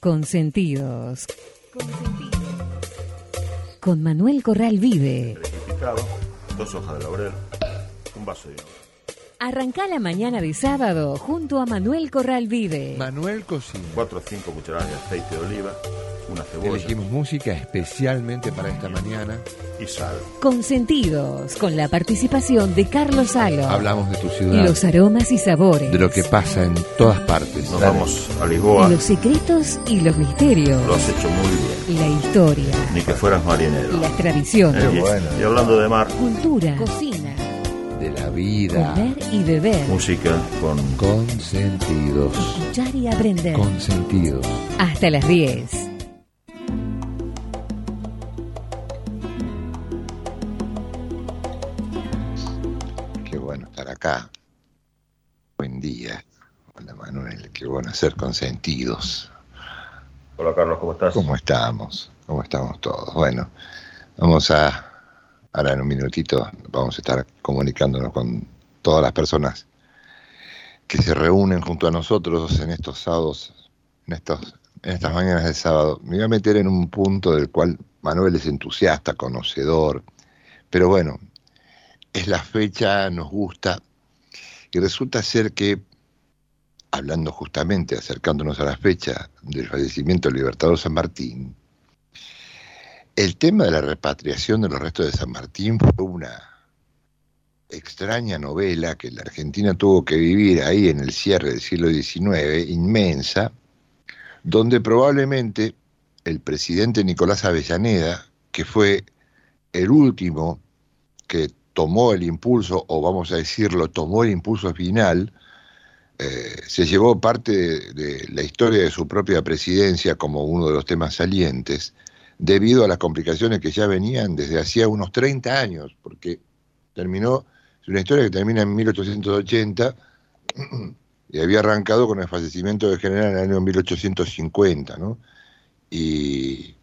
Consentidos. Con Manuel Corral Vive. Dos hojas de laurel, un vaso de vino. Arrancá la mañana de sábado junto a Manuel Corral Vive. Manuel Cocina. Cuatro o cinco cucharadas de aceite de oliva, una cebolla Elegimos música especialmente para esta mañana. y sal. Consentidos. Con la participación de Carlos Salo. Hablamos de tu ciudad, Los aromas y sabores. de lo que pasa en todas partes. Nos Dale. vamos a Lisboa, Los secretos y los misterios. lo has hecho muy bien. La historia. Ni que fueras marinero. Las tradiciones. Eh, bueno. y hablando de mar, Cultura. Cocina. La vida. Comer y beber. música con Consentidos. Escuchar y aprender. Consentidos. Hasta las 10. Qué bueno estar acá. Buen día. Hola Manuel, qué bueno ser consentidos. Hola Carlos, ¿cómo estás? ¿Cómo estamos? ¿Cómo estamos todos? Bueno, vamos a, ahora en un minutito, vamos a estar comunicándonos con todas las personas que se reúnen junto a nosotros en estos sábados, en, estos, en estas mañanas de sábado. Me voy a meter en un punto del cual Manuel es entusiasta, conocedor, pero bueno, es la fecha, nos gusta, y resulta ser que hablando justamente, acercándonos a la fecha del fallecimiento del Libertador San Martín, el tema de la repatriación de los restos de San Martín fue una extraña novela que la Argentina tuvo que vivir ahí en el cierre del siglo XIX, inmensa, donde probablemente el presidente Nicolás Avellaneda, que fue el último que tomó el impulso, o vamos a decirlo, tomó el impulso final, eh, se llevó parte de, de la historia de su propia presidencia como uno de los temas salientes, debido a las complicaciones que ya venían desde hacía unos 30 años, porque terminó, es una historia que termina en 1880 y había arrancado con el fallecimiento del general en el año 1850, ¿no? Y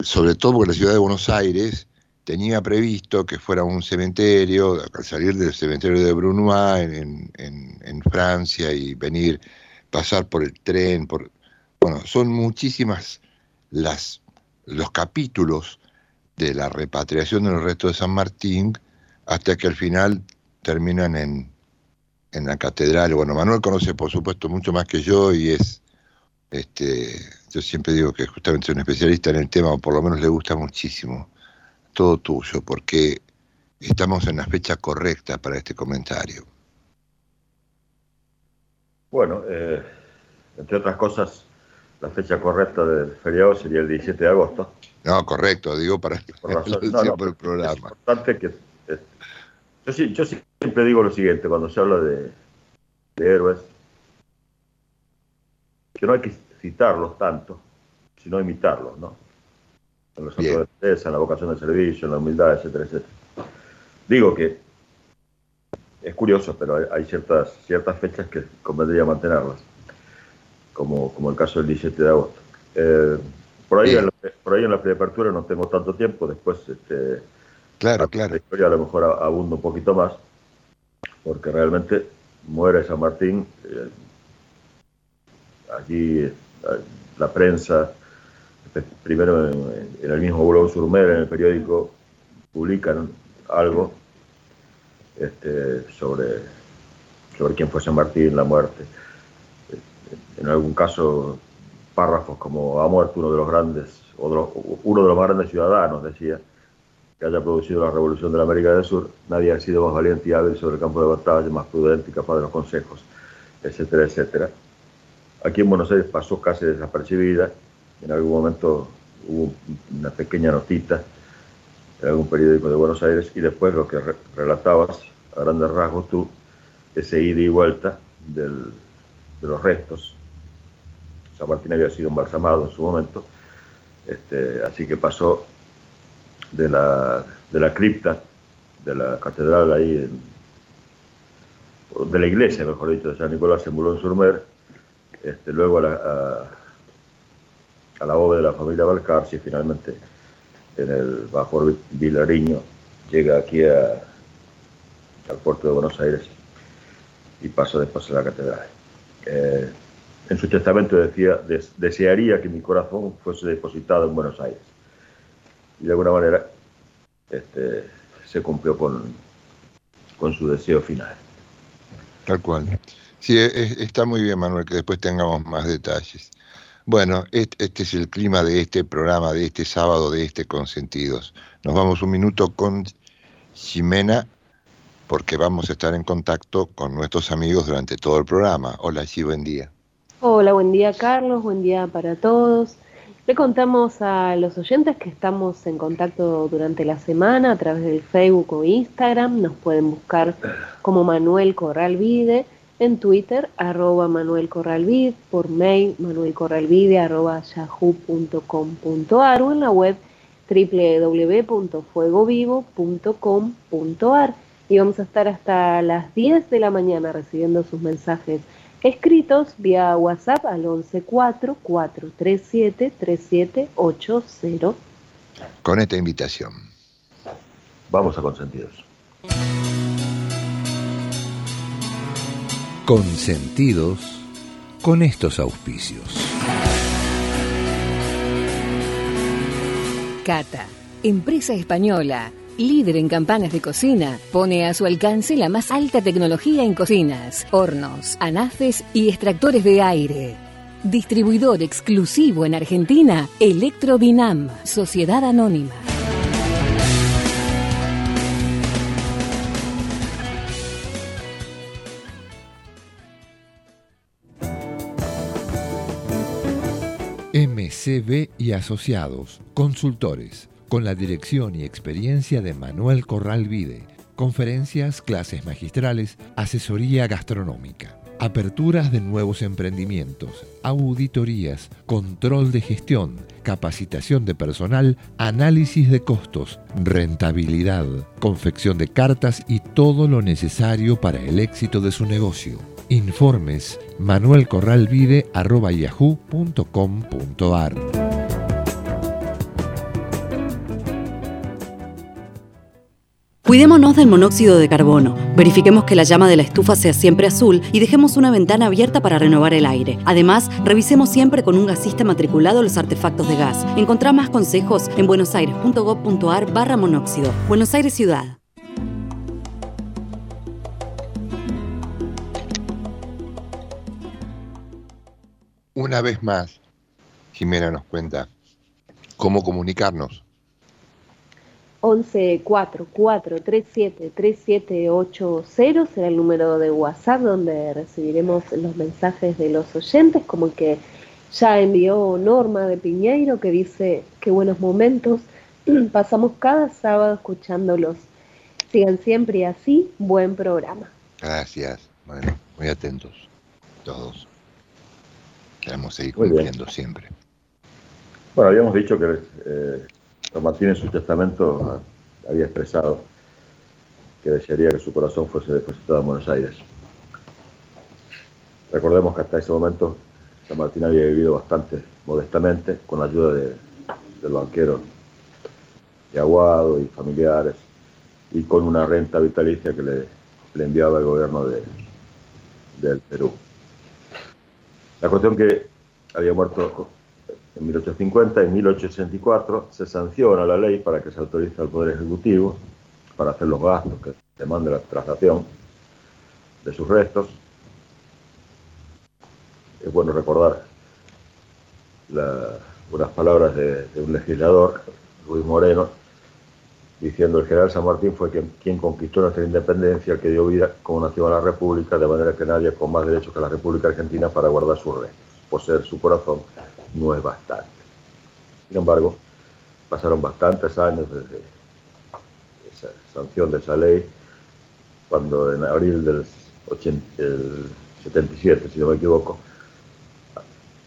sobre todo porque la ciudad de Buenos Aires tenía previsto que fuera un cementerio, al salir del cementerio de Brunois en- en Francia y venir, pasar por el tren, por bueno, son muchísimas las los capítulos de la repatriación de los restos de San Martín hasta que al final terminan en, en la catedral. Bueno, Manuel conoce por supuesto mucho más que yo y es, este, yo siempre digo que justamente es un especialista en el tema, o por lo menos le gusta muchísimo todo tuyo, porque estamos en la fecha correcta para este comentario. Bueno, eh, entre otras cosas, la fecha correcta del feriado sería el 17 de agosto. No, correcto, digo para Por razón- el no, no, tiempo del Es programa. importante que... eh, yo, sí- yo siempre digo lo siguiente cuando se habla de, de héroes, que no hay que citarlos tanto, sino imitarlos, ¿no? En los actos de en la vocación de servicio, en la humildad, etcétera, etcétera. Digo que es curioso, pero hay, hay ciertas, ciertas fechas que convendría mantenerlas, como, como el caso del 17 de agosto. Eh, por, ahí en la, por ahí en la preapertura no tengo tanto tiempo, después este, Claro, la claro. historia a lo mejor a- abunda un poquito más, porque realmente muere San Martín, eh, allí eh, la prensa, eh, primero en, en el mismo Boulogne sur Mer, en el periódico, publican algo este, sobre, sobre quién fue San Martín, la muerte. En algún caso, párrafos como ha muerto uno de los grandes, o de los- uno de los más grandes ciudadanos, decía, que haya producido la revolución de la América del Sur, nadie ha sido más valiente y hábil sobre el campo de batalla, más prudente y capaz de los consejos, etcétera, etcétera. Aquí en Buenos Aires pasó casi desapercibida, en algún momento hubo una pequeña notita en algún periódico de Buenos Aires y después lo que re- relatabas a grandes rasgos tú, ese ida y vuelta del- de los restos. San Martín había sido embalsamado en su momento, este, así que pasó de la, de la cripta de la catedral ahí, de la iglesia, mejor dicho, de San Nicolás en Boulogne-sur-Mer, este, luego a la, a, la bóveda de la familia Balcarce y finalmente en el Bajor Vilariño llega aquí al puerto de Buenos Aires y pasa después a la catedral. Eh, en su testamento decía, desearía que mi corazón fuese depositado en Buenos Aires. Y de alguna manera este, se cumplió con, con su deseo final. Tal cual. Sí, e, e, está muy bien, Manuel, que después tengamos más detalles. Bueno, este es el clima de este programa, de este sábado, de este Consentidos. Nos vamos un minuto con Ximena, porque vamos a estar en contacto con nuestros amigos durante todo el programa. Hola, sí, buen día. Hola, buen día, Carlos, buen día para todos. Le contamos a los oyentes que estamos en contacto durante la semana a través del Facebook o Instagram. Nos pueden buscar como Manuel Corral Vide en Twitter, arroba Manuel Corralvid, por mail manuelcorralvide, arroba yahoo.com.ar o en la web www.fuegovivo.com.ar. Y vamos a estar hasta las 10 de la mañana recibiendo sus mensajes escritos vía WhatsApp al 114-437-3780. Con esta invitación. Vamos a consentidos. Consentidos con estos auspicios. Cata, empresa española, líder en campanas de cocina, pone a su alcance la más alta tecnología en cocinas, hornos, anafes y extractores de aire. Distribuidor exclusivo en Argentina, Electrodinam, Sociedad Anónima. MCB y Asociados, consultores, con la dirección y experiencia de Manuel Corral Vide. Conferencias, clases magistrales, asesoría gastronómica, aperturas de nuevos emprendimientos, auditorías, control de gestión, capacitación de personal, análisis de costos, rentabilidad, confección de cartas y todo lo necesario para el éxito de su negocio. Informes manuelcorralvide.yahoo.com.ar Cuidémonos del monóxido de carbono. Verifiquemos que la llama de la estufa sea siempre azul y dejemos una ventana abierta para renovar el aire. Además, revisemos siempre con un gasista matriculado los artefactos de gas. Encontrá más consejos en buenosaires.gov.ar barra monóxido. Buenos Aires Ciudad. Una vez más, Jimena nos cuenta cómo comunicarnos. 11 37 3780 será el número de WhatsApp donde recibiremos los mensajes de los oyentes, como el que ya envió Norma de Piñeiro que dice qué buenos momentos pasamos cada sábado escuchándolos. Sigan siempre así, buen programa. Gracias, bueno, muy atentos todos. Queremos seguir cumpliendo siempre. Bueno, habíamos dicho que eh, Don Martín en su testamento había expresado que desearía que su corazón fuese depositado en Buenos Aires. Recordemos que hasta ese momento San Martín había vivido bastante modestamente con la ayuda de, del banquero de Aguado y familiares y con una renta vitalicia que le, enviaba el gobierno de, del Perú. La cuestión que había muerto en 1850, en 1864 se sanciona la ley para que se autorice al Poder Ejecutivo para hacer los gastos que demande la traslación de sus restos. Es bueno recordar unas palabras de, un legislador, Luis Moreno, diciendo el general San Martín fue quien, conquistó nuestra independencia, el que dio vida como nació a la República, de manera que nadie con más derechos que la República Argentina para guardar sus restos. Poseer su corazón no es bastante. Sin embargo, pasaron bastantes años desde esa sanción de esa ley, cuando en abril del 77, si no me equivoco,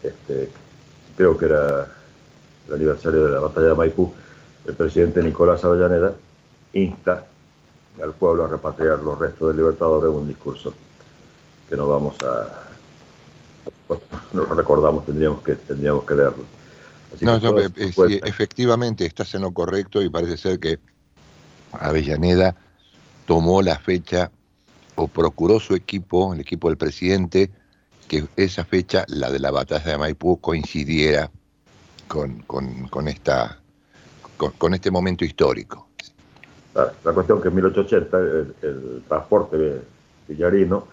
este, creo que era el aniversario de la batalla de Maipú, el presidente Nicolás Avellaneda insta al pueblo a repatriar los restos del Libertador en un discurso que no vamos a, no lo recordamos, tendríamos que, tendríamos que leerlo. no, eh, efectivamente estás en lo correcto y parece ser que Avellaneda tomó la fecha o procuró su equipo, el equipo del presidente, que esa fecha, la de la batalla de Maipú, coincidiera con, esta, con, este momento histórico. La, cuestión que en 1880 el, transporte villarino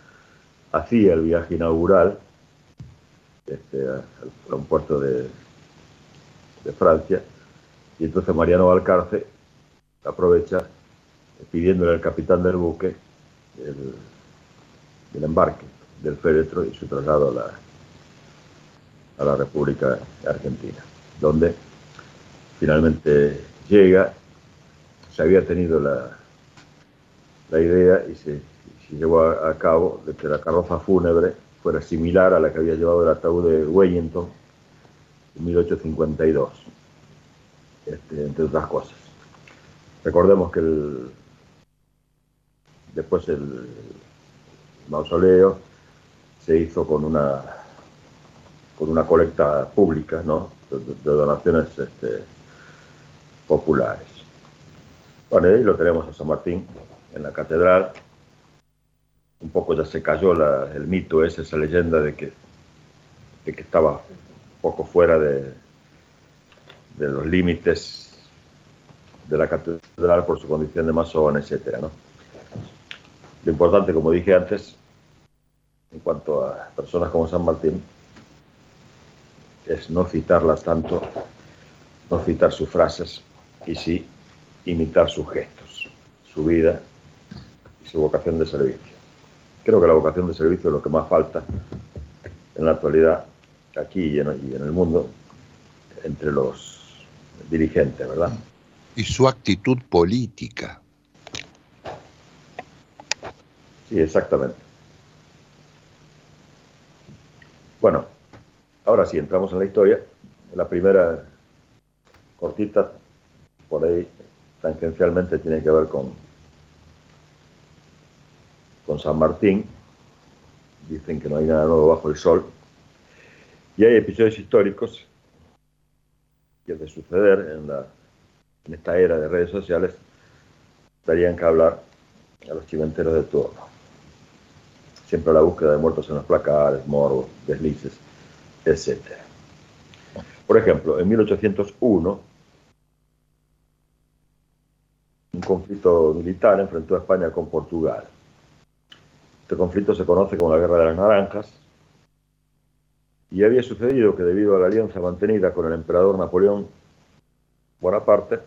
hacía el viaje inaugural este, a, un puerto de, Francia. Y entonces Mariano Valcarce aprovecha pidiéndole al capitán del buque el, embarque del féretro y su traslado a la, a la República Argentina, donde finalmente llega, se había tenido la, la idea y se, llevó a, cabo de que la carroza fúnebre fuera similar a la que había llevado el ataúd de Wellington en 1852, este, entre otras cosas. Recordemos que después el mausoleo se hizo con una con una colecta pública, ¿no? De, donaciones este, populares. Bueno, ahí lo tenemos a San Martín en la catedral. Un poco ya se cayó el mito esa leyenda de que, estaba un poco fuera de, de los límites de la catedral por su condición de masón, etcétera, ¿no? Lo importante, como dije antes, en cuanto a personas como San Martín, es no citarlas tanto, no citar sus frases y sí imitar sus gestos, su vida y su vocación de servicio. Creo que la vocación de servicio es lo que más falta en la actualidad, aquí y en, el mundo, entre los dirigentes, ¿verdad? Y su actitud política. Sí, exactamente. Bueno, ahora sí, entramos en la historia. La primera cortita, por ahí tangencialmente, tiene que ver con, con San Martín. Dicen que no hay nada nuevo bajo el sol. Y hay episodios históricos que de suceder en, la, esta era de redes sociales darían que hablar a los chimenteros de turno siempre la búsqueda de muertos en los placares, morbos, deslices, etc. Por ejemplo, en 1801, un conflicto militar enfrentó a España con Portugal. Este conflicto se conoce como la Guerra de las Naranjas y había sucedido que debido a la alianza mantenida con el emperador Napoleón Bonaparte,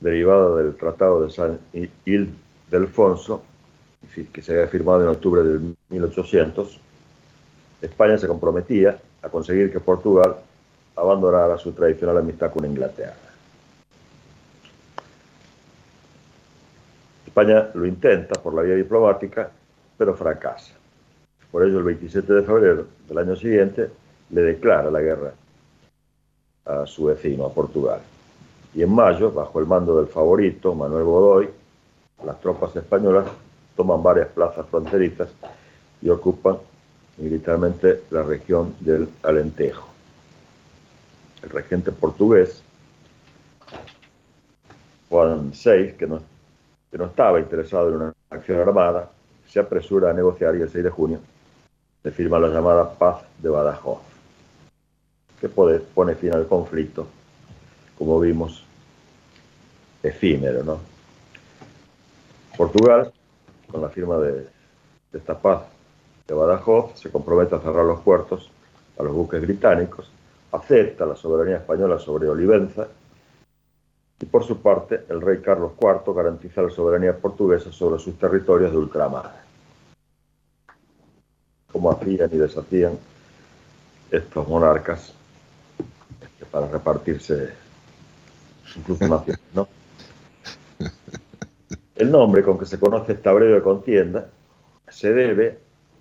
derivada del Tratado de San Ildefonso, que se había firmado en octubre de 1800, España se comprometía a conseguir que Portugal abandonara su tradicional amistad con Inglaterra. España lo intenta por la vía diplomática, pero fracasa. Por ello, el 27 de febrero del año siguiente le declara la guerra a su vecino, a Portugal. Y en mayo, bajo el mando del favorito, Manuel Godoy, las tropas españolas toman varias plazas fronterizas y ocupan militarmente la región del Alentejo. El regente portugués, Juan VI, que no, que no estaba interesado en una acción armada, se apresura a negociar y el 6 de junio se firma la llamada Paz de Badajoz, que pone fin al conflicto, como vimos, efímero. ¿no? Portugal con la firma de, esta paz de Badajoz, se compromete a cerrar los puertos a los buques británicos, acepta la soberanía española sobre Olivenza y por su parte el rey Carlos IV garantiza la soberanía portuguesa sobre sus territorios de ultramar. Como hacían y deshacían estos monarcas para repartirse incluso naciones. El nombre con que se conoce esta breve contienda se debe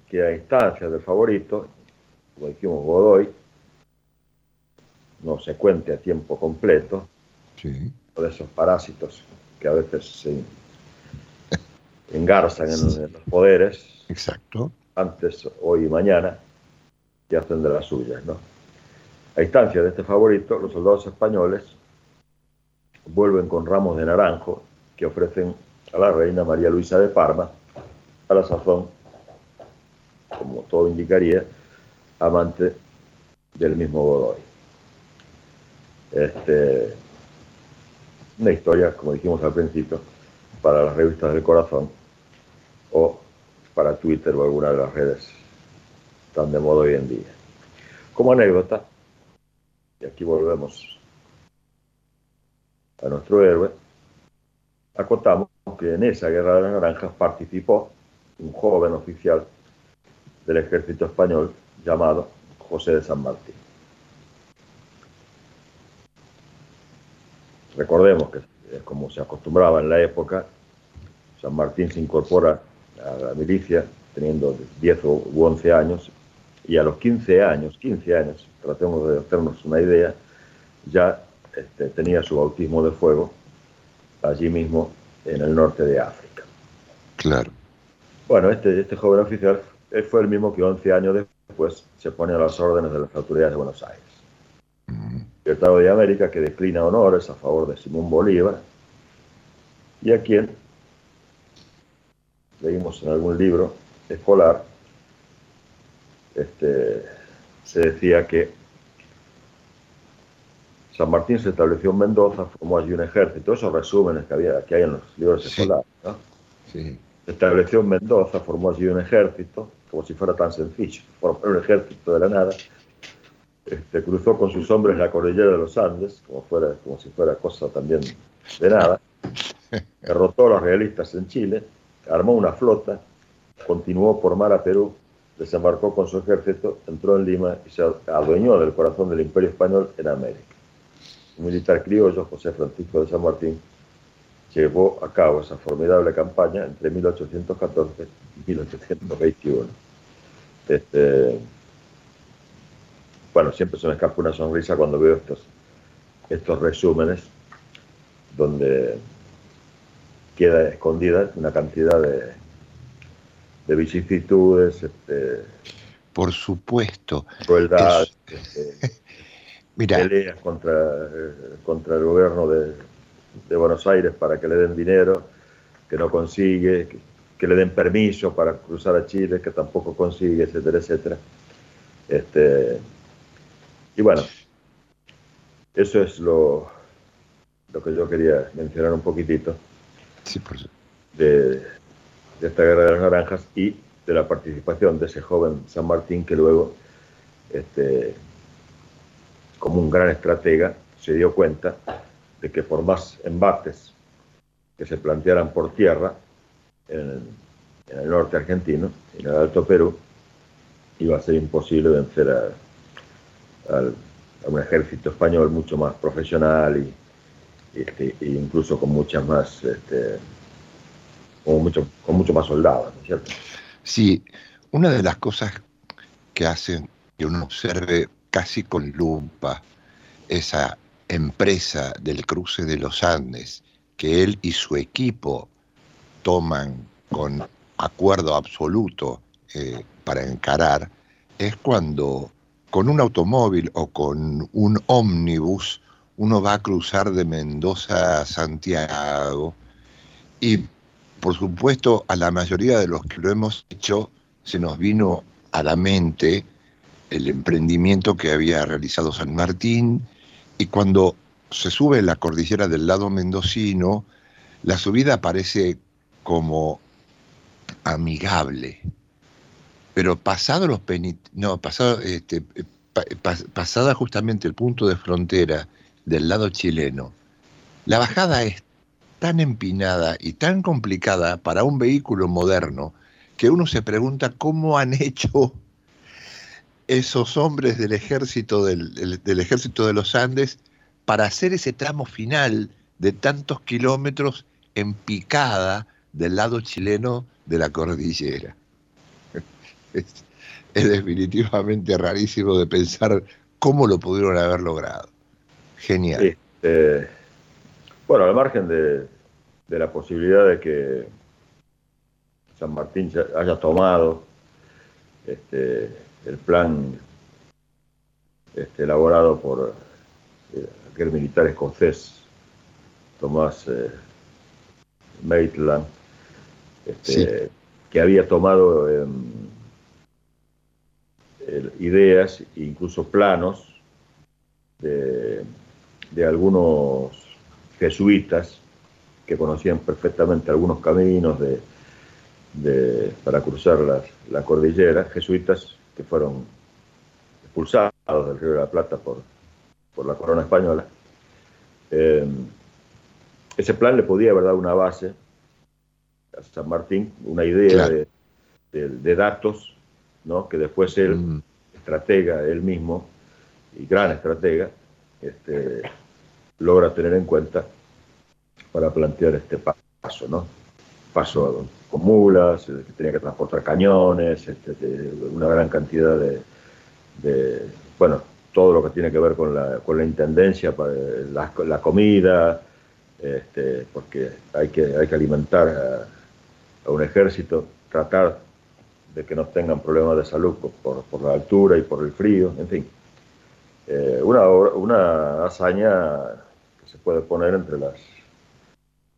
que a instancias del favorito, como dijimos Godoy, no se cuente a tiempo completo, sí. De esos parásitos que a veces se engarzan en, los poderes, Exacto. antes, hoy y mañana, y hacen de las suyas. ¿no? A instancia de este favorito, los soldados españoles vuelven con ramos de naranjo que ofrecen a la reina María Luisa de Parma, a la sazón como todo indicaría, amante del mismo Godoy. Este, una historia, como dijimos al principio, para las revistas del corazón o para Twitter o alguna de las redes tan de moda hoy en día. Como anécdota, y aquí volvemos a nuestro héroe, acotamos que en esa guerra de las naranjas participó un joven oficial del ejército español llamado José de San Martín. Recordemos que, como se acostumbraba en la época, San Martín se incorpora a la milicia teniendo 10 u 11 años y a los 15 años, 15 años, tratemos de hacernos una idea, ya este, tenía su bautismo de fuego allí mismo en el norte de África. Claro. Bueno, este, este joven oficial él fue el mismo que 11 años después se pone a las órdenes de las autoridades de Buenos Aires. El Estado de América que declina honores a favor de Simón Bolívar y a quien leímos en algún libro escolar, este, se decía que San Martín se estableció en Mendoza, formó allí un ejército, esos resúmenes que, había, que hay en los libros escolares. ¿no? Se estableció en Mendoza, formó allí un ejército, como si fuera tan sencillo, formar un ejército de la nada. Este, cruzó con sus hombres la cordillera de los Andes, como, fuera, como si fuera cosa también de nada. Derrotó a los realistas en Chile, armó una flota, continuó por mar a Perú, desembarcó con su ejército, entró en Lima y se adueñó del corazón del imperio español en América. Un militar criollo, José Francisco de San Martín, llevó a cabo esa formidable campaña entre 1814 y 1821. Este, bueno, siempre se me escapa una sonrisa cuando veo estos, estos resúmenes donde queda escondida una cantidad de, de vicisitudes, este, por supuesto, crueldad, este, peleas contra, contra el gobierno de, de, Buenos Aires para que le den dinero, que no consigue, que, que, le den permiso para cruzar a Chile, que tampoco consigue, etcétera, etcétera. Este, y bueno, eso es lo, lo que yo quería mencionar un poquitito sí, por de, de esta guerra de las naranjas y de la participación de ese joven San Martín que luego, este, como un gran estratega, se dio cuenta de que por más embates que se plantearan por tierra en, en el norte argentino, en el Alto Perú, iba a ser imposible vencer a, a, un ejército español mucho más profesional y, este, e incluso con muchas más este, con mucho, con mucho más soldados, ¿no es cierto? Sí, una de las cosas que hacen que uno observe casi con lupa esa empresa del cruce de los Andes que él y su equipo toman con acuerdo absoluto eh, para encarar es cuando con un automóvil o con un ómnibus uno va a cruzar de Mendoza a Santiago y por supuesto, a la mayoría de los que lo hemos hecho se nos vino a la mente el emprendimiento que había realizado San Martín y cuando se sube la cordillera del lado mendocino, la subida parece como amigable. Pero pasado los no, pasado, este, pasada justamente el punto de frontera del lado chileno, la bajada es tan empinada y tan complicada para un vehículo moderno que uno se pregunta cómo han hecho esos hombres del ejército del, del, ejército de los Andes para hacer ese tramo final de tantos kilómetros en picada del lado chileno de la cordillera. Es, es definitivamente rarísimo de pensar cómo lo pudieron haber logrado. Genial. Eh, bueno, al margen de, de la posibilidad de que San Martín haya tomado este, el plan este, elaborado por eh, aquel militar escocés, Tomás eh, Maitland, este, sí. que había tomado en, ideas e incluso planos de, algunos jesuitas que conocían perfectamente algunos caminos de, para cruzar la, cordillera, jesuitas que fueron expulsados del Río de la Plata por, por la corona española. Eh, ese plan le podía haber dado una base a San Martín, una idea de, datos, ¿no? que después él, mm. estratega, él mismo, y gran estratega, este, logra tener en cuenta para plantear este paso, ¿no? Paso con mulas, eh, que tenía que transportar cañones, este, una gran cantidad de, bueno, todo lo que tiene que ver con la, con la intendencia, para la, la comida, este, porque hay que, hay que alimentar a, un ejército, tratar de que no tengan problemas de salud por, por la altura y por el frío, en fin. Eh, una, una hazaña que se puede poner entre las,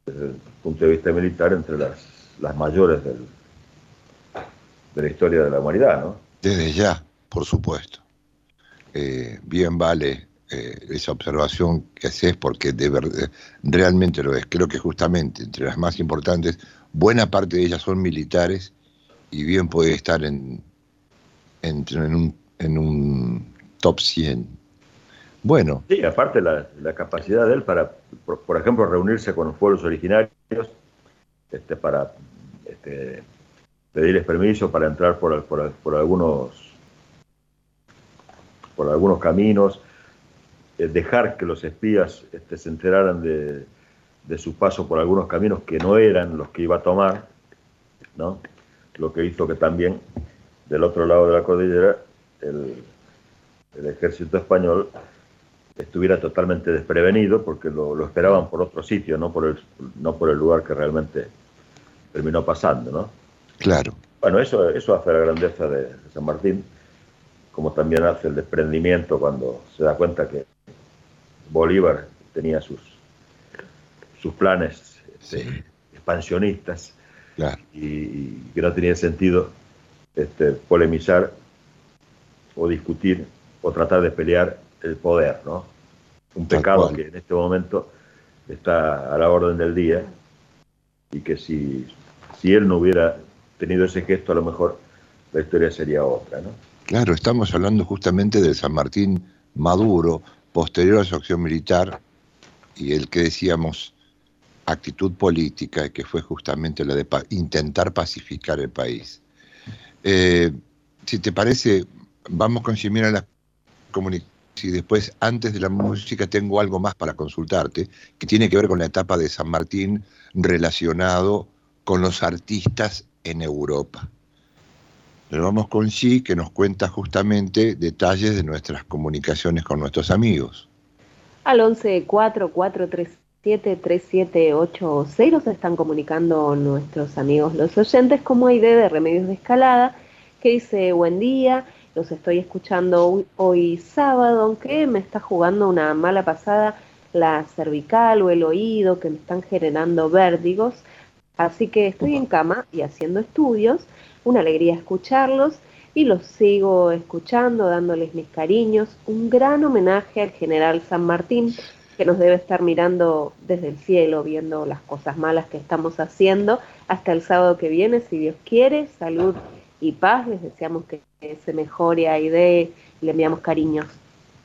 desde el punto de vista militar, entre las, las mayores del, de la historia de la humanidad, ¿no? Desde ya, por supuesto. Eh, bien vale eh, esa observación que haces porque de realmente lo es. Creo que justamente entre las más importantes, buena parte de ellas son militares y bien puede estar en, en, un, en un top 100 bueno. Sí, aparte la, capacidad de él para, por, ejemplo, reunirse con los pueblos originarios, este, para este, pedirles permiso para entrar por, por, algunos por algunos caminos, eh, dejar que los espías este, se enteraran de, de, su paso por algunos caminos que no eran los que iba a tomar, ¿no? Lo que hizo que también del otro lado de la cordillera el, el ejército español estuviera totalmente desprevenido porque lo, esperaban por otro sitio, no por, el, no por el lugar que realmente terminó pasando, ¿no? Claro. Bueno, eso, eso hace la grandeza de, San Martín, como también hace el desprendimiento cuando se da cuenta que Bolívar tenía sus, sus planes este, expansionistas y, que no tenía sentido este, polemizar o discutir o tratar de pelear el poder, ¿no? Un pecado que en este momento está a la orden del día y que si, si él no hubiera tenido ese gesto, a lo mejor la historia sería otra, ¿no? Claro, estamos hablando justamente del San Martín Maduro, posterior a su acción militar, y el que decíamos actitud política, que fue justamente la de intentar pacificar el país. Eh, si te parece, vamos con Jimena a la comunicación si después, antes de la música, tengo algo más para consultarte, que tiene que ver con la etapa de San Martín relacionado con los artistas en Europa. Pero vamos con Xi, que nos cuenta justamente detalles de nuestras comunicaciones con nuestros amigos. Al 11 437 3780 se están comunicando nuestros amigos los oyentes como idea de Remedios de Escalada, que dice buen día, los estoy escuchando hoy, sábado, aunque me está jugando una mala pasada la cervical o el oído que me están generando vértigos. Así que estoy en cama y haciendo estudios. Una alegría escucharlos y los sigo escuchando, dándoles mis cariños. Un gran homenaje al general San Martín, que nos debe estar mirando desde el cielo, viendo las cosas malas que estamos haciendo. Hasta el sábado que viene, si Dios quiere. Salud y paz. Les deseamos que se mejore a IDE y le enviamos cariños.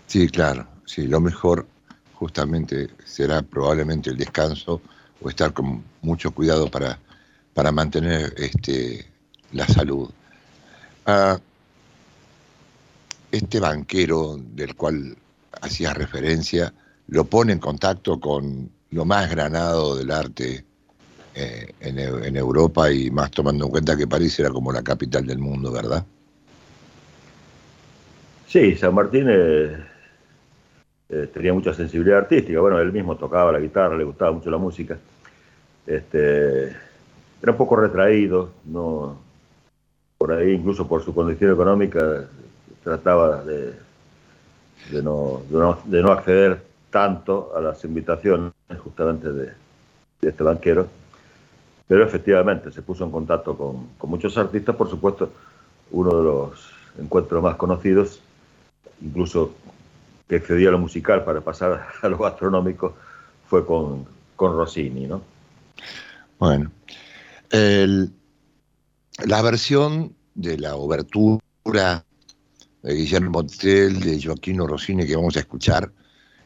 Sí, claro. Sí, lo mejor justamente será probablemente el descanso o estar con mucho cuidado para, para mantener este, la salud. Ah, este banquero del cual hacía referencia lo pone en contacto con lo más granado del arte eh, en, Europa y más tomando en cuenta que París era como la capital del mundo, ¿verdad? Sí, San Martín eh, eh, tenía mucha sensibilidad artística. Bueno, él mismo tocaba la guitarra, le gustaba mucho la música. Este, era un poco retraído, no, por ahí, incluso por su condición económica, trataba de, de, no, de no acceder tanto a las invitaciones justamente de, de este banquero pero efectivamente se puso en contacto con, muchos artistas, por supuesto, uno de los encuentros más conocidos, incluso que excedía lo musical para pasar a lo gastronómico, fue con, con Rossini, ¿no? Bueno, la versión de la obertura de Guillermo Tell, de Joaquino Rossini que vamos a escuchar,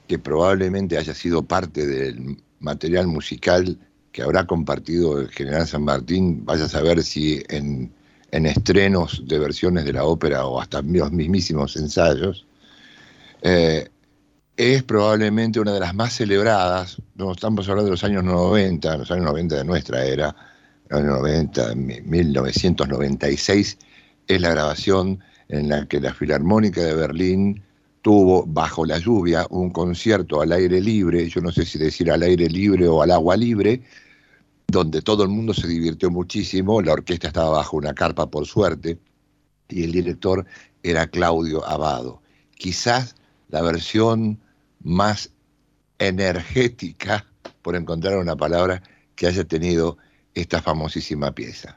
que probablemente haya sido parte del material musical que habrá compartido el general San Martín, vaya a saber si en, estrenos de versiones de la ópera o hasta los mismísimos ensayos, eh, es probablemente una de las más celebradas, no estamos hablando de los años 90, los años 90 de nuestra era, los años 90, 1996, es la grabación en la que la Filarmónica de Berlín tuvo bajo la lluvia un concierto al aire libre, yo no sé si decir al aire libre o al agua libre, donde todo el mundo se divirtió muchísimo, la orquesta estaba bajo una carpa por suerte, y el director era Claudio Abado. Quizás la versión más energética, por encontrar una palabra, que haya tenido esta famosísima pieza.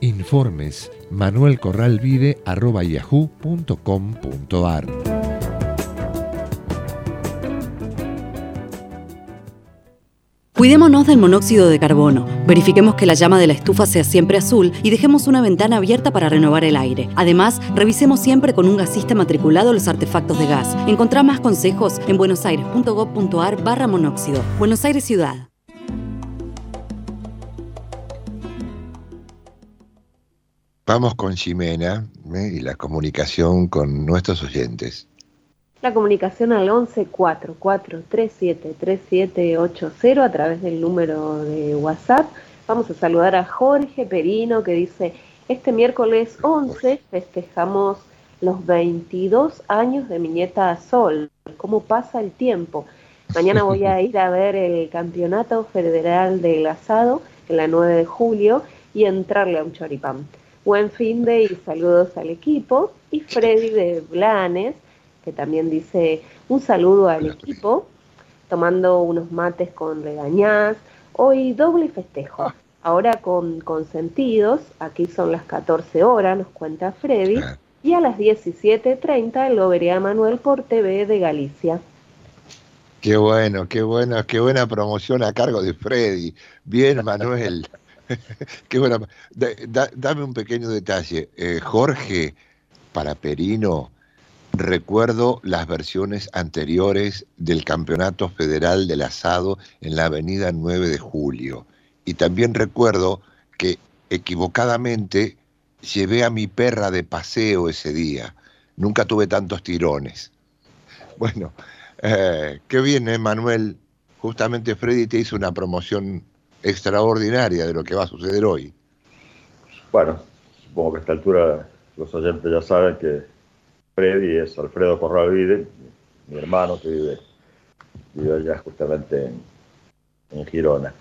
Informes manuelcorralvide.yahoo.com.ar Cuidémonos del monóxido de carbono. Verifiquemos que la llama de la estufa sea siempre azul y dejemos una ventana abierta para renovar el aire. Además, revisemos siempre con un gasista matriculado los artefactos de gas. Encontrá más consejos en buenosaires.gov.ar barra monóxido. Buenos Aires Ciudad. Vamos con Ximena ¿eh? y la comunicación con nuestros oyentes. La comunicación al 11 44 37 3780 a través del número de WhatsApp. Vamos a saludar a Jorge Perino que dice, este miércoles 11 festejamos los 22 años de mi nieta Sol. ¿Cómo pasa el tiempo? Mañana voy a ir a ver el Campeonato Federal del Asado en la 9 de julio y entrarle a un choripán. Buen fin de y saludos al equipo. Y Freddy de Blanes que también dice un saludo al equipo, tomando unos mates con regañás. Hoy doble festejo. Ahora con consentidos, aquí son las 14 horas, nos cuenta Freddy, y a las 17.30 lo veré a Manuel por TV de Galicia. Qué bueno, qué bueno, qué buena promoción a cargo de Freddy. Bien, Manuel. qué buena. dame un pequeño detalle. Eh, Jorge, para Perino, Recuerdo las versiones anteriores del Campeonato Federal del Asado en la Avenida 9 de Julio. Y también recuerdo que equivocadamente llevé a mi perra de paseo ese día. Nunca tuve tantos tirones. Bueno, eh, qué bien, ¿eh, Manuel? Justamente Freddy te hizo una promoción extraordinaria de lo que va a suceder hoy. Bueno, supongo que a esta altura los oyentes ya saben que Freddy es Alfredo Corral Vide, mi hermano que vive, vive allá justamente en, Girona.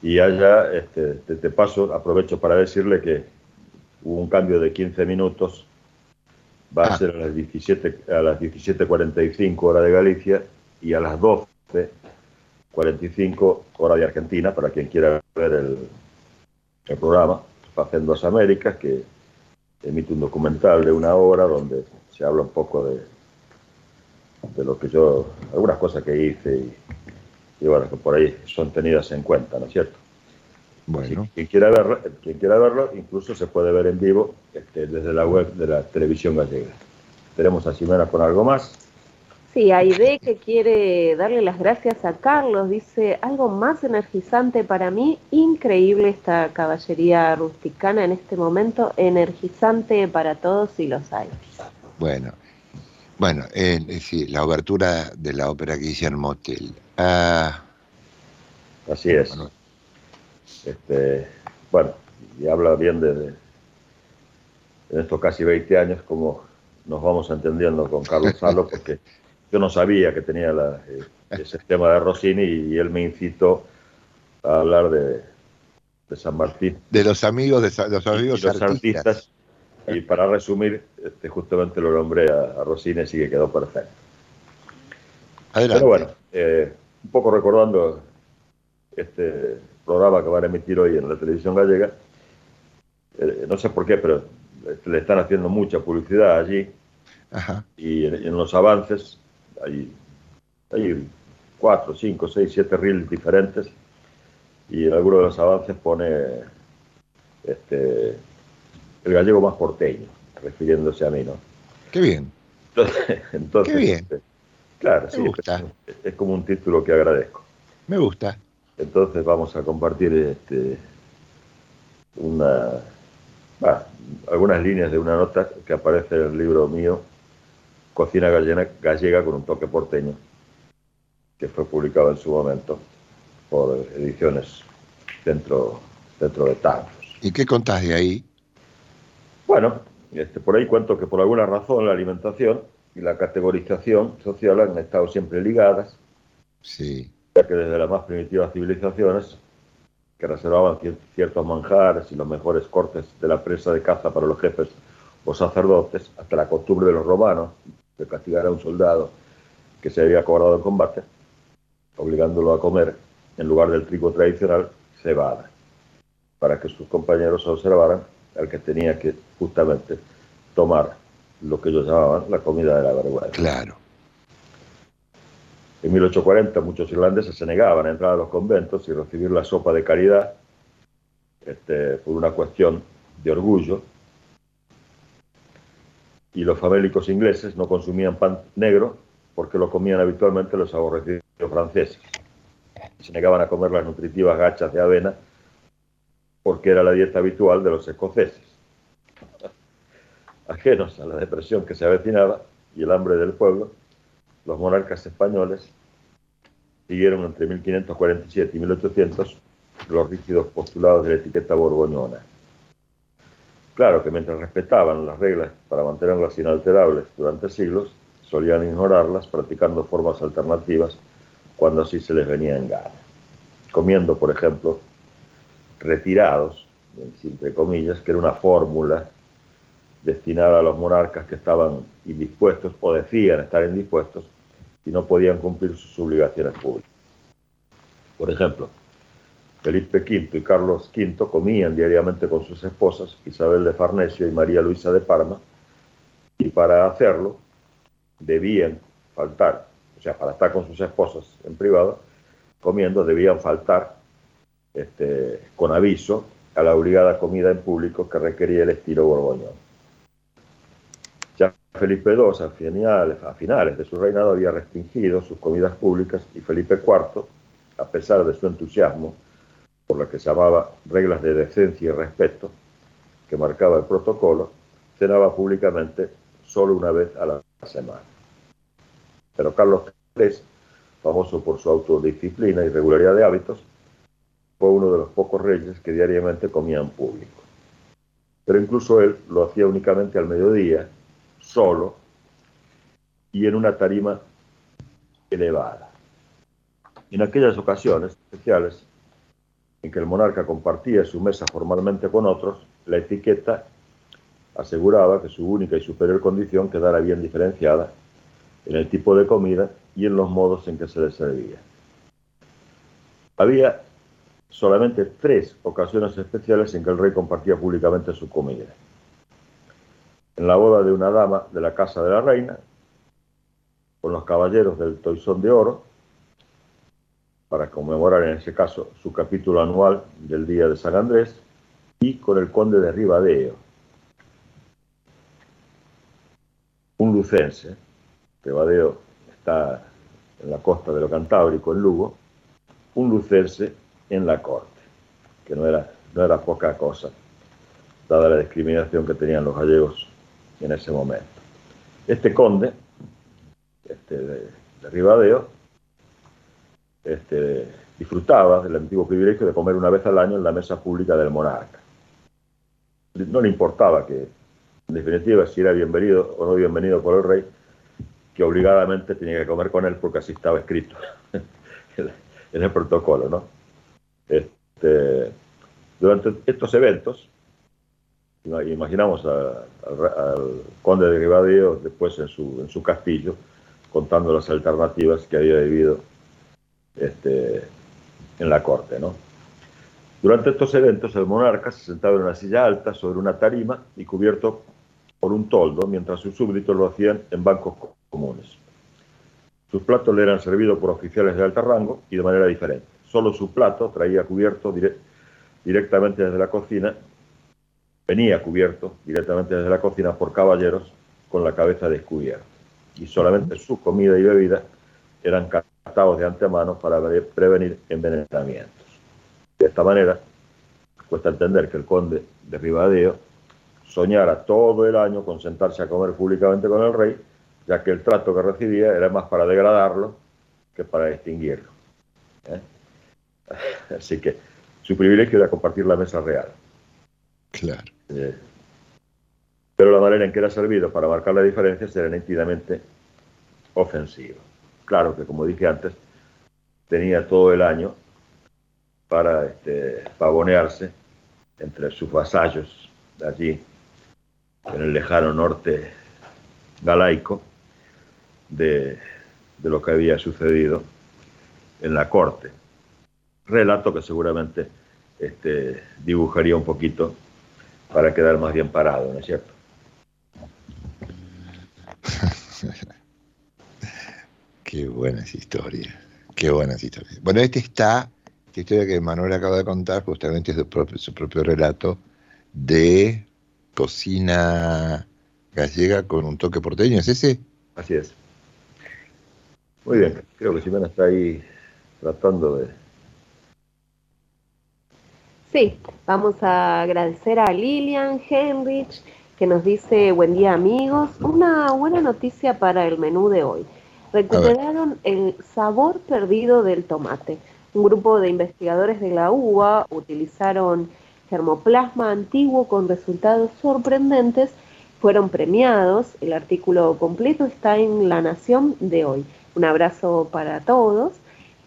Y allá, este, te, paso, aprovecho para decirle que hubo un cambio de 15 minutos, va a ah. ser a las 17 a las 17.45 hora de Galicia y a las 12.45 hora de Argentina, para quien quiera ver el, el programa, Haciendo Américas, que emite un documental de una hora donde se habla un poco de, de lo que yo, algunas cosas que hice y, bueno, que por ahí son tenidas en cuenta, ¿no es cierto? Bueno. quien, quiera verlo, quien quiera verlo, incluso se puede ver en vivo este, desde la web de la televisión gallega. Tenemos a Ximena con algo más. Sí, Aide que quiere darle las gracias a Carlos, dice algo más energizante para mí, increíble esta caballería rusticana en este momento, energizante para todos y los hay. Bueno, bueno, es decir, la obertura de la ópera Guillermo Tell. Ah, Así es. Bueno. Este, bueno, y habla bien de, en estos casi 20 años como nos vamos entendiendo con Carlos Salo, porque yo no sabía que tenía eh, ese tema de Rossini y él me incitó a hablar de, San Martín. De los amigos de los amigos y artistas. Y para resumir, este, justamente lo nombré a, Rossini, así que quedó perfecto. Adelante. Pero bueno, eh, un poco recordando este programa que van a emitir hoy en la televisión gallega, eh, no sé por qué, pero le están haciendo mucha publicidad allí. Y en, los avances hay, hay cuatro, cinco, seis, siete reels diferentes y en alguno de los avances pone este, el gallego más porteño, refiriéndose a mí, ¿no? Qué bien. Entonces, Qué bien. Este, claro, sí, Es, como un título que agradezco. Me gusta. Entonces vamos a compartir este, una, algunas líneas de una nota que aparece en el libro mío, Cocina gallega, con un toque porteño, que fue publicado en su momento por ediciones dentro, dentro de Tangos. ¿Y qué contás de ahí? Bueno, este, por ahí cuento que por alguna razón la alimentación y la categorización social han estado siempre ligadas. Sí. Ya que desde las más primitivas civilizaciones que reservaban ciertos manjares y los mejores cortes de la presa de caza para los jefes o sacerdotes, hasta la costumbre de los romanos de castigar a un soldado que se había cobrado en combate, obligándolo a comer, en lugar del trigo tradicional, cebada, para que sus compañeros observaran al que tenía que justamente tomar lo que ellos llamaban la comida de la vergüenza. Claro. En 1840 muchos irlandeses se negaban a entrar a los conventos y recibir la sopa de caridad este, por una cuestión de orgullo. Y los famélicos ingleses no consumían pan negro porque lo comían habitualmente los aborrecidos franceses. Se negaban a comer las nutritivas gachas de avena porque era la dieta habitual de los escoceses. Ajenos a la depresión que se avecinaba y el hambre del pueblo, los monarcas españoles siguieron entre 1547 y 1800 los rígidos postulados de la etiqueta borgoñona. Claro que mientras respetaban las reglas para mantenerlas inalterables durante siglos, solían ignorarlas practicando formas alternativas cuando así se les venía en gana. Comiendo, por ejemplo, retirados, entre comillas, que era una fórmula destinada a los monarcas que estaban indispuestos o decían estar indispuestos y no podían cumplir sus obligaciones públicas. Por ejemplo, Felipe V y Carlos V comían diariamente con sus esposas, Isabel de Farnesio y María Luisa de Parma, y para hacerlo debían faltar, o sea, para estar con sus esposas en privado, comiendo, debían faltar este, con aviso a la obligada comida en público que requería el estilo borgoñón. Felipe II, a finales, a finales de su reinado, había restringido sus comidas públicas y Felipe IV, a pesar de su entusiasmo por lo que llamaba reglas de decencia y respeto que marcaba el protocolo, cenaba públicamente solo una vez a la semana. Pero Carlos III, famoso por su autodisciplina y regularidad de hábitos, fue uno de los pocos reyes que diariamente comía en público. Pero incluso él lo hacía únicamente al mediodía solo y en una tarima elevada. En aquellas ocasiones especiales en que el monarca compartía su mesa formalmente con otros, la etiqueta aseguraba que su única y superior condición quedara bien diferenciada en el tipo de comida y en los modos en que se le servía. Había solamente tres ocasiones especiales en que el rey compartía públicamente su comida en la boda de una dama de la casa de la reina, con los caballeros del Toisón de Oro, para conmemorar en ese caso su capítulo anual del Día de San Andrés, y con el conde de Ribadeo, un lucense, Ribadeo está en la costa de lo Cantábrico, en Lugo, un lucense en la corte, que no era, no era poca cosa, dada la discriminación que tenían los gallegos en ese momento. Este conde este, de, Ribadeo este, disfrutaba del antiguo privilegio de comer una vez al año en la mesa pública del monarca. No le importaba que, en definitiva, si era bienvenido o no bienvenido por el rey, que obligadamente tenía que comer con él porque así estaba escrito en el protocolo. ¿no? Este, durante estos eventos, Imaginamos al conde de Ribadeo después en su, en su castillo contando las alternativas que había vivido este, en la corte. ¿no? Durante estos eventos el monarca se sentaba en una silla alta sobre una tarima y cubierto por un toldo, mientras sus súbditos lo hacían en bancos comunes. Sus platos le eran servidos por oficiales de alto rango y de manera diferente. Solo su plato traía cubierto directamente desde la cocina venía cubierto directamente desde la cocina por caballeros con la cabeza descubierta. Y solamente su comida y bebida eran de antemano para prevenir envenenamientos. De esta manera, cuesta entender que el conde de Ribadeo soñara todo el año con sentarse a comer públicamente con el rey, ya que el trato que recibía era más para degradarlo que para distinguirlo. ¿eh? Así que su privilegio era compartir la mesa real. Claro. Eh, pero la manera en que era servido para marcar la diferencia era nítidamente ofensiva. Claro que, como dije antes, tenía todo el año para este, pavonearse entre sus vasallos de allí, en el lejano norte galaico, de, lo que había sucedido en la corte. Relato que seguramente este, dibujaría un poquito para quedar más bien parado, ¿no es cierto? Qué buenas historias, qué buenas historias. Bueno, este está, esta historia que Manuel acaba de contar, justamente es su propio, su propio relato de cocina gallega con un toque porteño, ¿es ese? Así es. Muy bien, creo que Simena está ahí tratando de... Sí, vamos a agradecer a Lilian Henrich que nos dice buen día amigos, una buena noticia para el menú de hoy recuperaron el sabor perdido del tomate. Un grupo de investigadores de la UBA utilizaron germoplasma antiguo con resultados sorprendentes, fueron premiados. El artículo completo está en La Nación de hoy. Un abrazo para todos.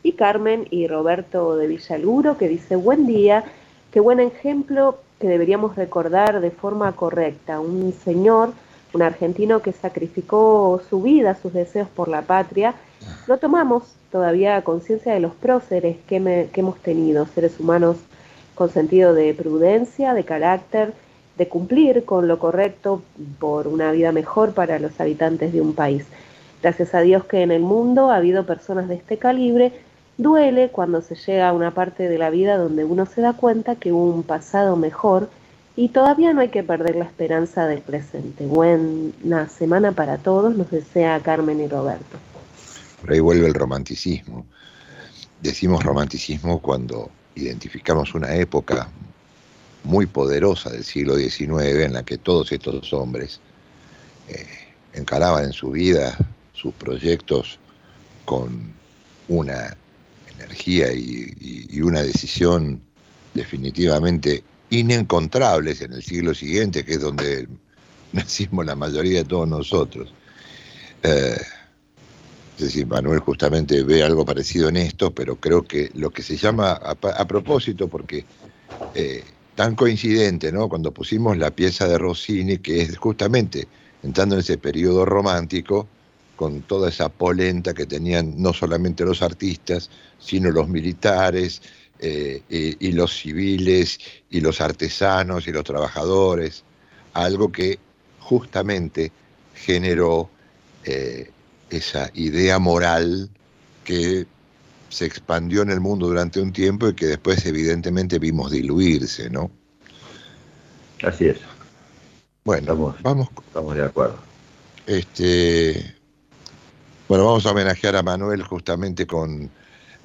Y Carmen y Roberto de Villaluro que dice buen día, qué buen ejemplo que deberíamos recordar de forma correcta. Un señor un argentino que sacrificó su vida, sus deseos por la patria, no tomamos todavía conciencia de los próceres que, hemos tenido, seres humanos con sentido de prudencia, de carácter, de cumplir con lo correcto por una vida mejor para los habitantes de un país. Gracias a Dios que en el mundo ha habido personas de este calibre, duele cuando se llega a una parte de la vida donde uno se da cuenta que hubo un pasado mejor y todavía no hay que perder la esperanza del presente. Buena semana para todos, nos desea Carmen y Roberto. Por ahí vuelve el romanticismo. Decimos romanticismo cuando identificamos una época muy poderosa del siglo XIX en la que todos estos hombres eh, encaraban en su vida sus proyectos con una energía y una decisión definitivamente inencontrables en el siglo siguiente, que es donde nacimos la mayoría de todos nosotros. Eh, es decir, Manuel justamente ve algo parecido en esto, pero creo que lo que se llama, a, propósito, porque eh, tan coincidente, ¿no? Cuando pusimos la pieza de Rossini, que es justamente entrando en ese periodo romántico, con toda esa polenta que tenían no solamente los artistas, sino los militares, eh, y, los civiles y los artesanos y los trabajadores, algo que justamente generó eh, esa idea moral que se expandió en el mundo durante un tiempo y que después evidentemente vimos diluirse, ¿no? Así es. Bueno, vamos. Estamos de acuerdo. Este, bueno, vamos a homenajear a Manuel justamente con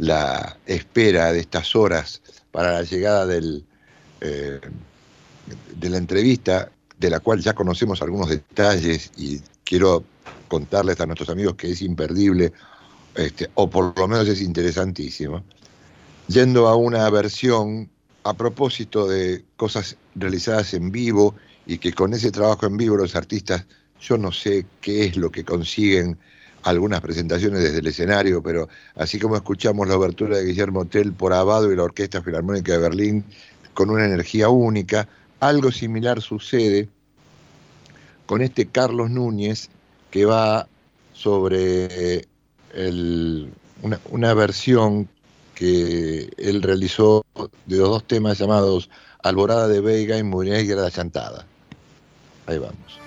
la espera de estas horas para la llegada del, eh, de la entrevista, de la cual ya conocemos algunos detalles y quiero contarles a nuestros amigos que es imperdible, este, o por lo menos es interesantísimo, yendo a una versión a propósito de cosas realizadas en vivo y que con ese trabajo en vivo los artistas, yo no sé qué es lo que consiguen algunas presentaciones desde el escenario, pero así como escuchamos la obertura de Guillermo Tell por Abado y la Orquesta Filarmónica de Berlín con una energía única, algo similar sucede con este Carlos Núñez que va sobre una, una, versión que él realizó de los dos temas llamados Alborada de Veiga y Muriel la Chantada. Ahí vamos.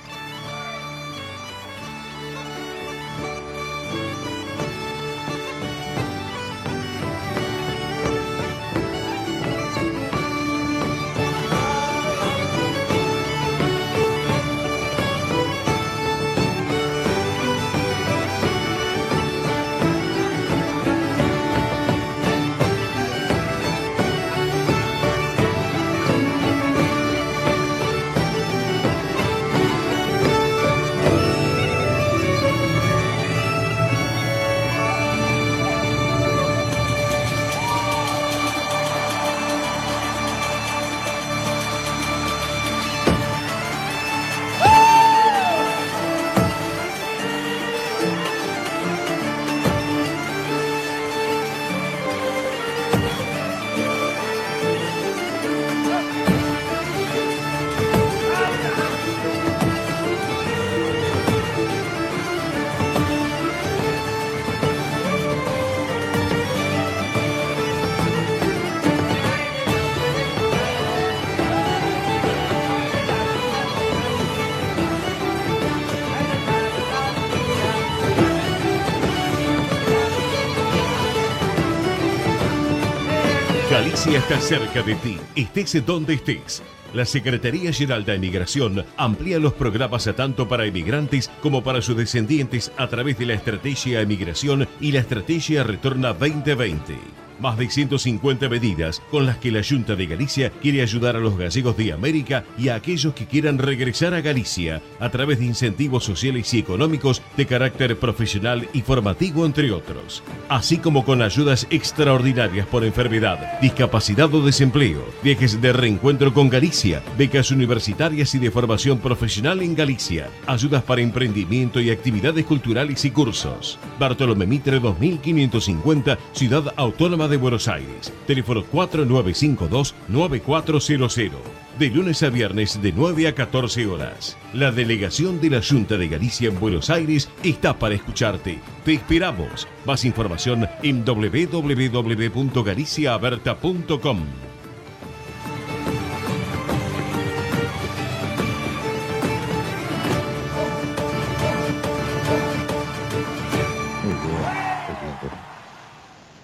Está cerca de ti, estés donde estés. La Secretaría General de Emigración amplía los programas tanto para emigrantes como para sus descendientes a través de la Estrategia Emigración y la Estrategia Retorna 2020 más de 150 medidas con las que la Junta de Galicia quiere ayudar a los gallegos de América y a aquellos que quieran regresar a Galicia a través de incentivos sociales y económicos de carácter profesional y formativo, entre otros, así como con ayudas extraordinarias por enfermedad, discapacidad o desempleo, viajes de reencuentro con Galicia, becas universitarias y de formación profesional en Galicia, ayudas para emprendimiento y actividades culturales y cursos. Bartolomé Mitre 2550, Ciudad Autónoma de Buenos Aires. Teléfono 4952-9400. De lunes a viernes de 9 a 14 horas. La delegación de la Junta de Galicia en Buenos Aires está para escucharte. Te esperamos. Más información en www.galiciaaberta.com.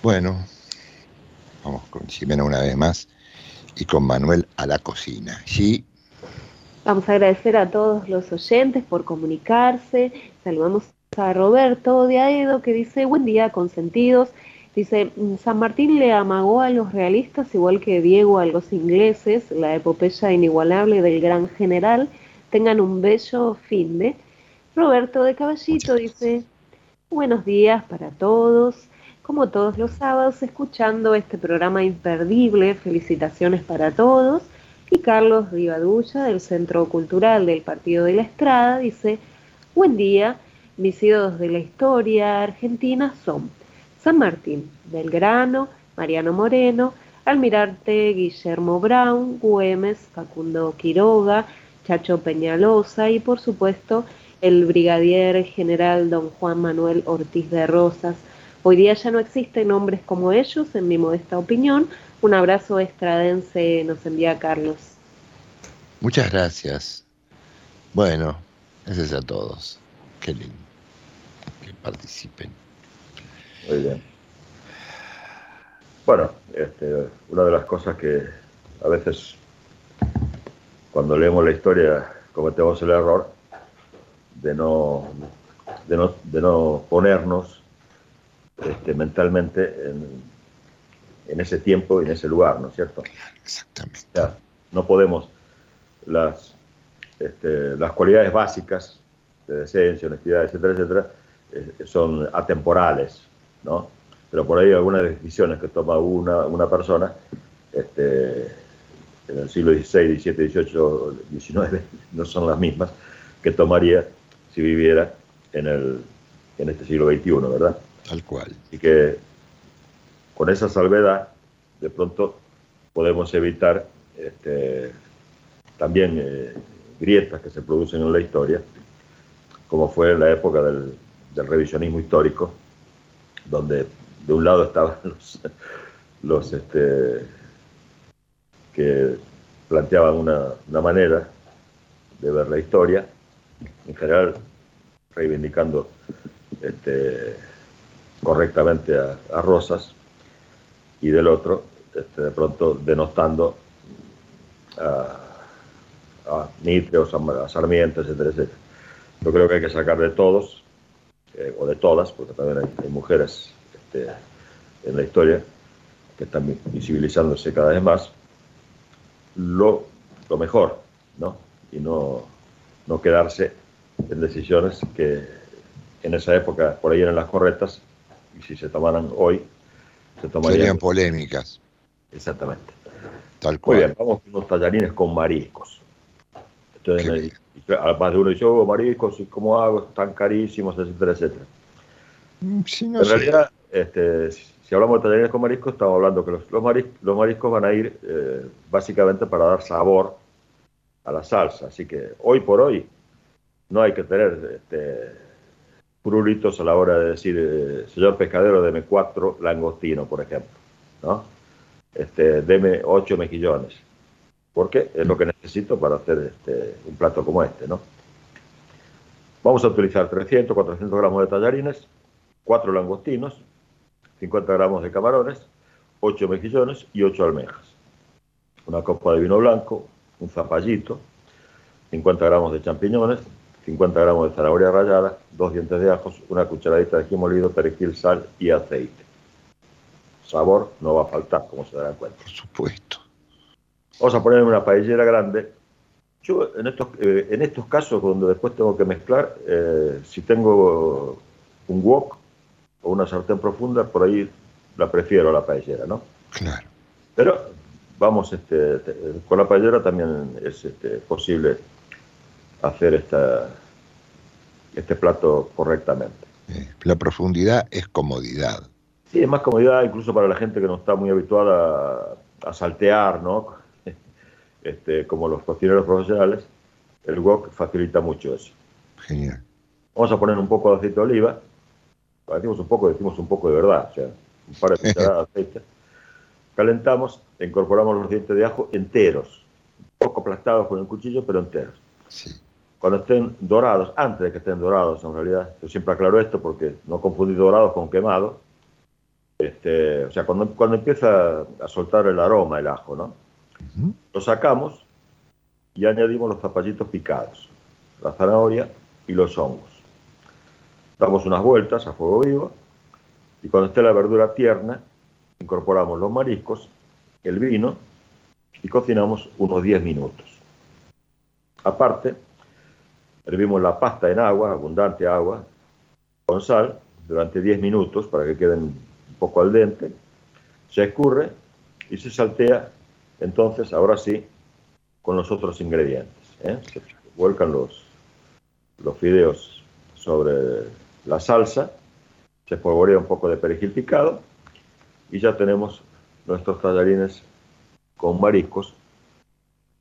Bueno, vamos con Jimena una vez más y con Manuel a la cocina. Sí. Vamos a agradecer a todos los oyentes por comunicarse. Saludamos a Roberto de Aedo que dice, buen día, consentidos. Dice, San Martín le amagó a los realistas igual que Diego a los ingleses, la epopeya inigualable del gran general. Tengan un bello fin de. Roberto de Caballito dice, buenos días para todos como todos los sábados, escuchando este programa imperdible. Felicitaciones para todos. Y Carlos Rivadulla, del Centro Cultural del Partido de la Estrada, dice, buen día, mis ídolos de la historia argentina son San Martín, Belgrano, Mariano Moreno, Almirante Guillermo Brown, Güemes, Facundo Quiroga, Chacho Peñalosa y por supuesto el brigadier general don Juan Manuel Ortiz de Rosas, Hoy día ya no existen nombres como ellos, en mi modesta opinión. Un abrazo estradense nos envía Carlos. Muchas gracias. Bueno, gracias a todos. Qué lindo que participen. Muy bien. Bueno, este, una de las cosas que a veces cuando leemos la historia cometemos el error de no, de no, de no ponernos este, mentalmente en, ese tiempo y en ese lugar, ¿no es cierto? Exactamente. no podemos, las, este, las cualidades básicas de decencia, honestidad, etcétera, etcétera, eh, son atemporales, ¿no? Pero por ahí algunas decisiones que toma una, una persona, este, en el siglo XVI, XVII, XVIII, XIX, no son las mismas que tomaría si viviera en, el, en este siglo XXI, ¿verdad? Tal cual. Y que con esa salvedad, de pronto podemos evitar este, también eh, grietas que se producen en la historia, como fue la época del, revisionismo histórico, donde de un lado estaban los, los este, que planteaban una, una manera de ver la historia, en general reivindicando este, correctamente a, Rosas y del otro, este, de pronto denostando a, a o a Sarmiento, etcétera, etcétera. Yo creo que hay que sacar de todos, eh, o de todas, porque también hay, mujeres este, en la historia que están visibilizándose cada vez más, lo, lo mejor, ¿no? Y no, no quedarse en decisiones que en esa época por ahí eran las correctas y si se tomaran hoy, se tomarían. Serían polémicas. Exactamente. Tal cual. Muy bien, vamos con unos tallarines con mariscos. Entonces, además de uno dice, oh, mariscos, ¿cómo hago? Están carísimos, etcétera, etcétera. Mm, en realidad, este, si hablamos de tallarines con mariscos, estamos hablando que los, los, mariscos, van a ir eh, básicamente para dar sabor a la salsa. Así que hoy por hoy no hay que tener este, prulitos a la hora de decir, eh, señor pescadero, deme cuatro langostinos, por ejemplo, ¿no? Este, deme ocho mejillones, porque es lo que necesito para hacer este, un plato como este, ¿no? Vamos a utilizar 300, 400 gramos de tallarines, cuatro langostinos, 50 gramos de camarones, 8 mejillones y 8 almejas. Una copa de vino blanco, un zapallito, 50 gramos de champiñones, 50 gramos de zanahoria rallada, dos dientes de ajos, una cucharadita de ají molido, perejil, sal y aceite. Sabor no va a faltar, como se darán cuenta. Por supuesto. Vamos a poner una paellera grande. Yo en estos, eh, en estos casos, cuando después tengo que mezclar, eh, si tengo un wok o una sartén profunda, por ahí la prefiero la paellera, ¿no? Claro. Pero vamos, este, con la paellera también es este, posible hacer esta, este plato correctamente. Eh, la profundidad es comodidad. Sí, es más comodidad incluso para la gente que no está muy habituada a, a saltear, ¿no? Este, como los cocineros profesionales, el wok facilita mucho eso. Genial. Vamos a poner un poco de aceite de oliva. Decimos un poco, decimos un poco de verdad, o sea, un par de cucharadas de aceite. Calentamos incorporamos los dientes de ajo enteros, un poco aplastados con el cuchillo, pero enteros. Sí. Cuando estén dorados, antes de que estén dorados, en realidad, yo siempre aclaro esto porque no confundir dorados con quemado. Este, o sea, cuando, cuando empieza a soltar el aroma el ajo, ¿no? Ujú. Lo sacamos y añadimos los zapallitos picados, la zanahoria y los hongos. Damos unas vueltas a fuego vivo y cuando esté la verdura tierna, incorporamos los mariscos, el vino y cocinamos unos 10 minutos. Aparte, hervimos la pasta en agua, abundante agua, con sal, durante 10 minutos para que queden un poco al dente. Se escurre y se saltea, entonces, ahora sí, con los otros ingredientes. ¿eh? Se vuelcan los, los fideos sobre la salsa, se espolvorea un poco de perejil picado y ya tenemos nuestros tallarines con mariscos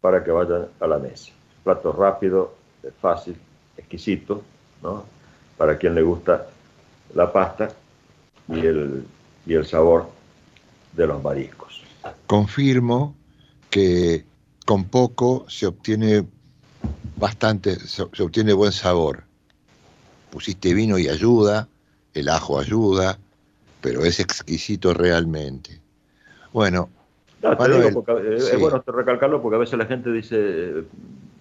para que vayan a la mesa. Plato rápido, fácil, exquisito, ¿no? Para quien le gusta la pasta y el, y el sabor de los mariscos. Confirmo que con poco se obtiene bastante, se, se obtiene buen sabor. Pusiste vino y ayuda, el ajo ayuda, pero es exquisito realmente. Bueno, No, te Manuel, digo porque, eh, sí. Es bueno recalcarlo porque a veces la gente dice,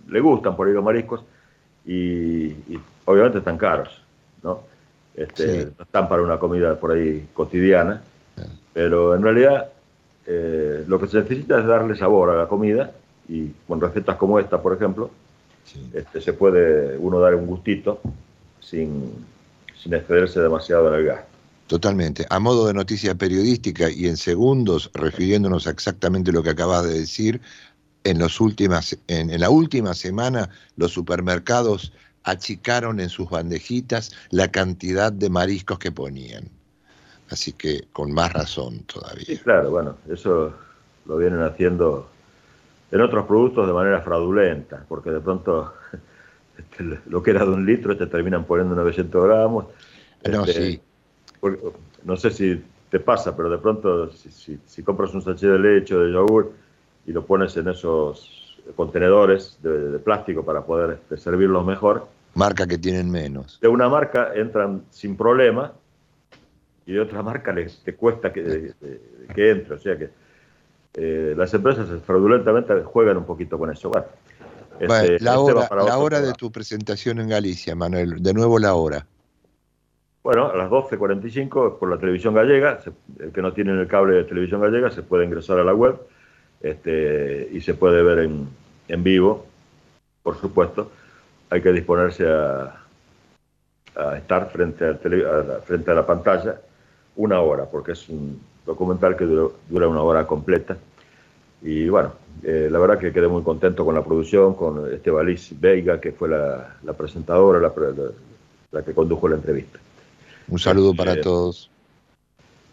le gustan por ahí los mariscos y, y obviamente están caros, ¿no? Este, Sí. No están para una comida por ahí cotidiana, pero en realidad eh, lo que se necesita es darle sabor a la comida y con recetas como esta, por ejemplo, sí. este, se puede uno dar un gustito sin, sin excederse demasiado en el gasto. Totalmente. A modo de noticia periodística y en segundos, refiriéndonos a exactamente lo que acabas de decir, en, los últimas, en, en la última semana los supermercados achicaron en sus bandejitas la cantidad de mariscos que ponían. Así que con más razón Sí, todavía. claro, bueno, eso lo vienen haciendo en otros productos de manera fraudulenta, porque de pronto este, lo que era de un litro te terminan poniendo 900 gramos. No, Este, sí. no sé si te pasa, pero de pronto si, si- si compras un sachet de leche o de yogur y lo pones en esos contenedores de, de plástico para poder este, servirlos mejor, Marca que tienen menos. de una marca entran sin problema y de otra marca les te cuesta que, que entre. O sea que eh, las empresas fraudulentamente juegan un poquito con eso. Bueno, este- este la va hora, la hora de tu presentación en Galicia, Manuel. De nuevo la hora. Bueno, a las 12.45 por la televisión gallega. el que no tiene el cable de televisión gallega se puede ingresar a la web este, y se puede ver en, en vivo, por supuesto. Hay que disponerse a, a estar frente, al tele- a la, frente a la pantalla una hora, porque es un documental que dura, dura una hora completa. Y bueno, eh, la verdad que quedé muy contento con la producción, con Estebaliz Veiga, que fue la, la presentadora, la, la- la que condujo la entrevista. Un saludo para Eh, todos.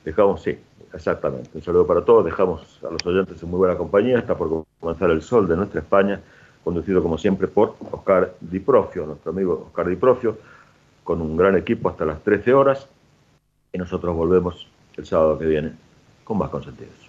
Dejamos, sí, exactamente. Un saludo para todos. Dejamos a los oyentes en muy buena compañía. Está por comenzar el sol de nuestra España, conducido como siempre por Oscar Di Profio, nuestro amigo Oscar Di Profio, con un gran equipo hasta las 13 horas. Y nosotros volvemos el sábado que viene con más consentidos.